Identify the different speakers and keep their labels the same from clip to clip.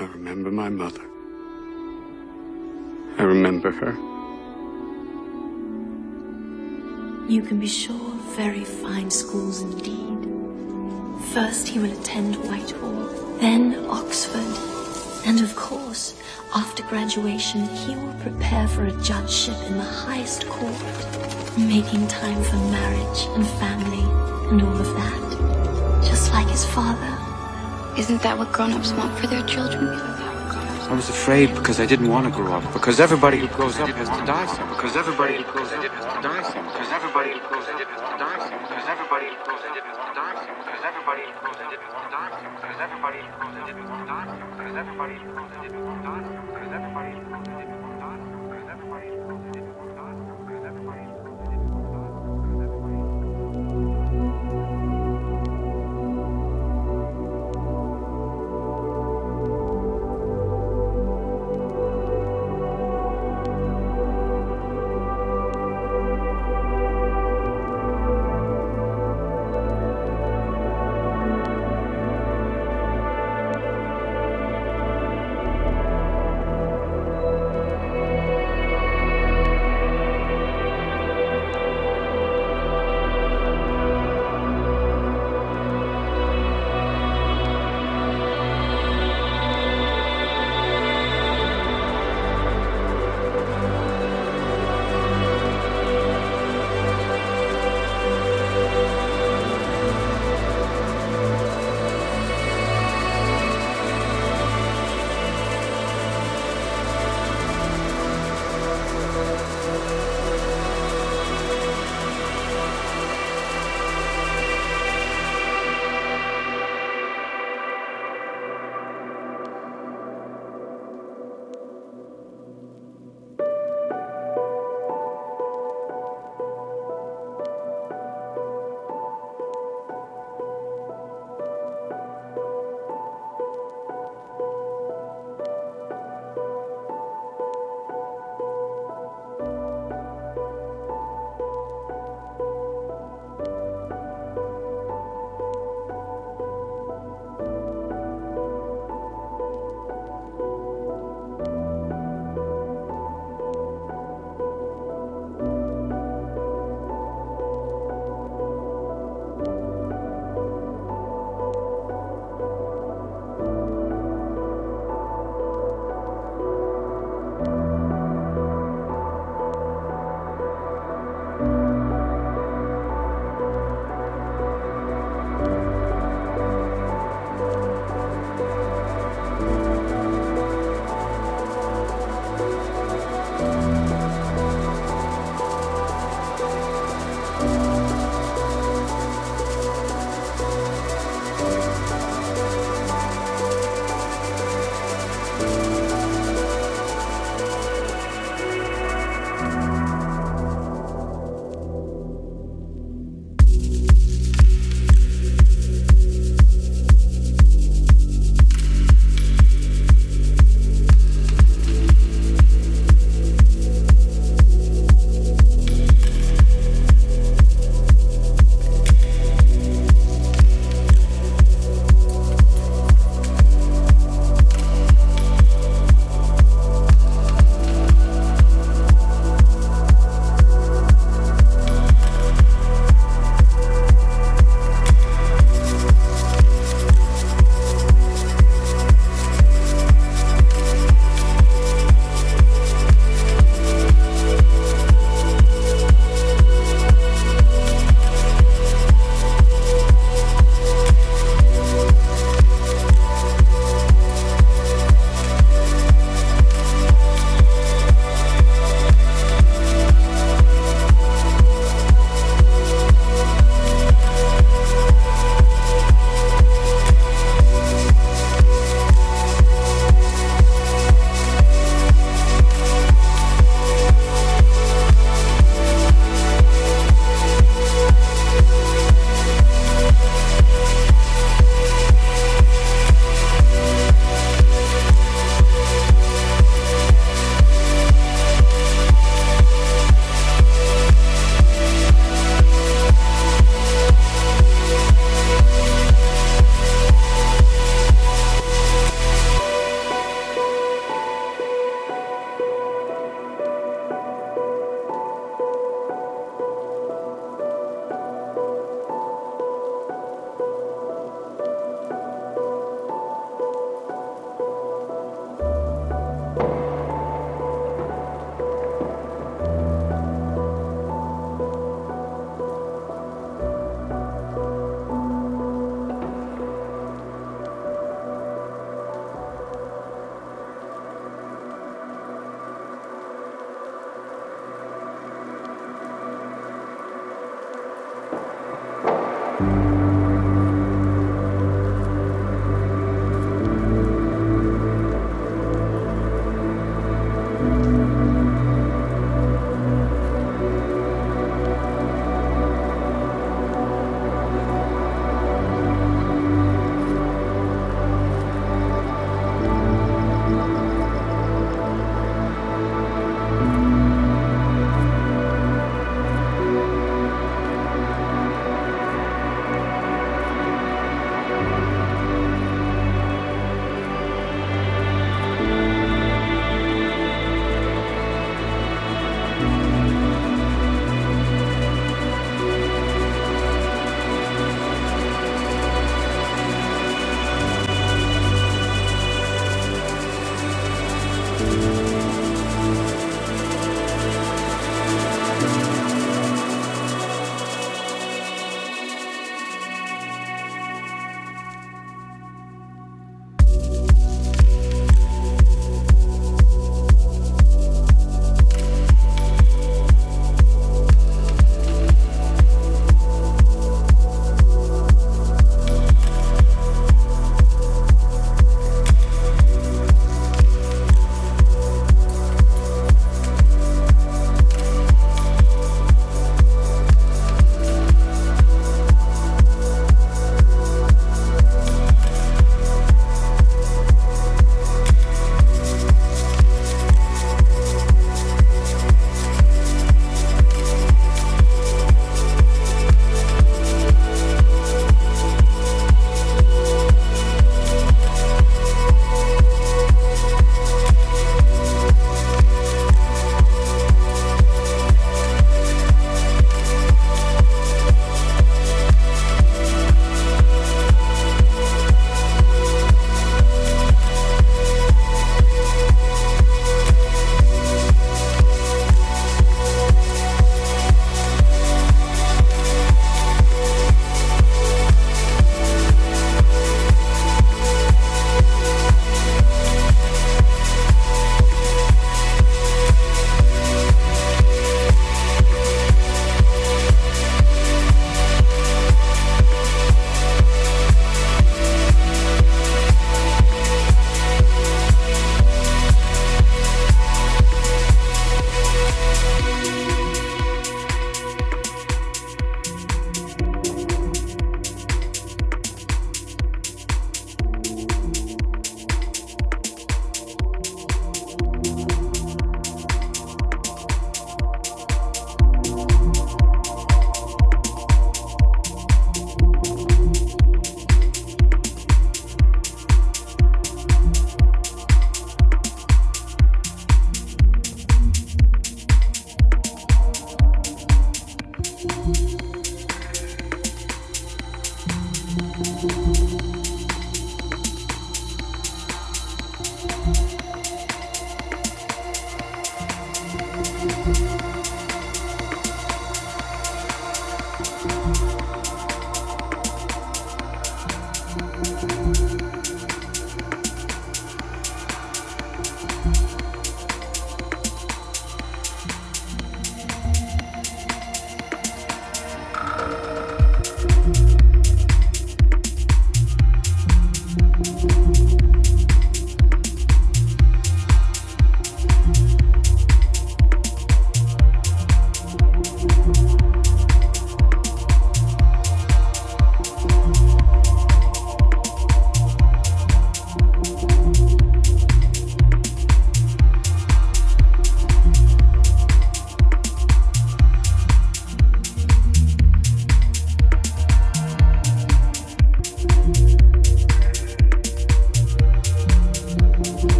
Speaker 1: I remember my mother. I remember her.
Speaker 2: You can be sure of very fine schools indeed. First he will attend Whitehall, then Oxford, and of course, after graduation, he will prepare for a judgeship in the highest court, making time for marriage and family and all of that, just like his father.
Speaker 3: Isn't that what grown-ups want for their children?
Speaker 1: I was afraid because I didn't want to grow up. Because everybody who grows up has to die some. Because everybody who grows up has to die some. Because everybody who grows up has to die some. Because everybody who grows up has to die some. Because everybody who grows up has to die some. Because everybody who grows up has to die some. Because everybody who grows up has to die some.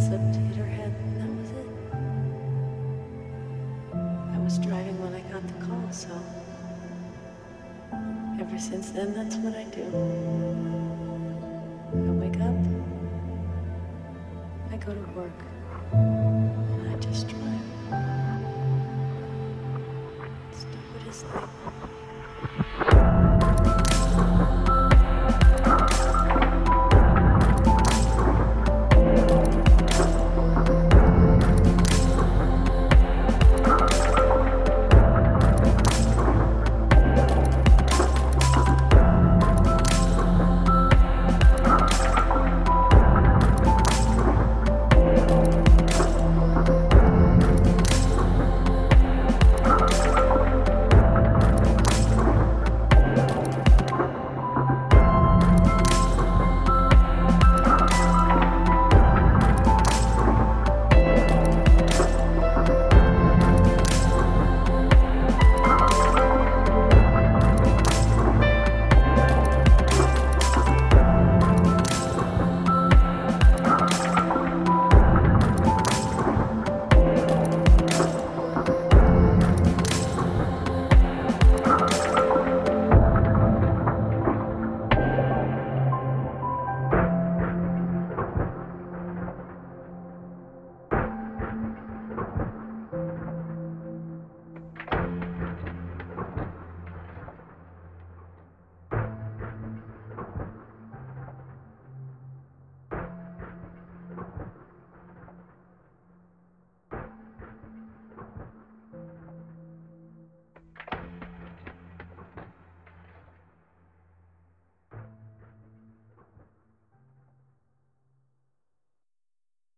Speaker 4: Slipped, hit her head, and that was it. I was driving when I got the call, so ever since then, that's what I do. I wake up, I go to work,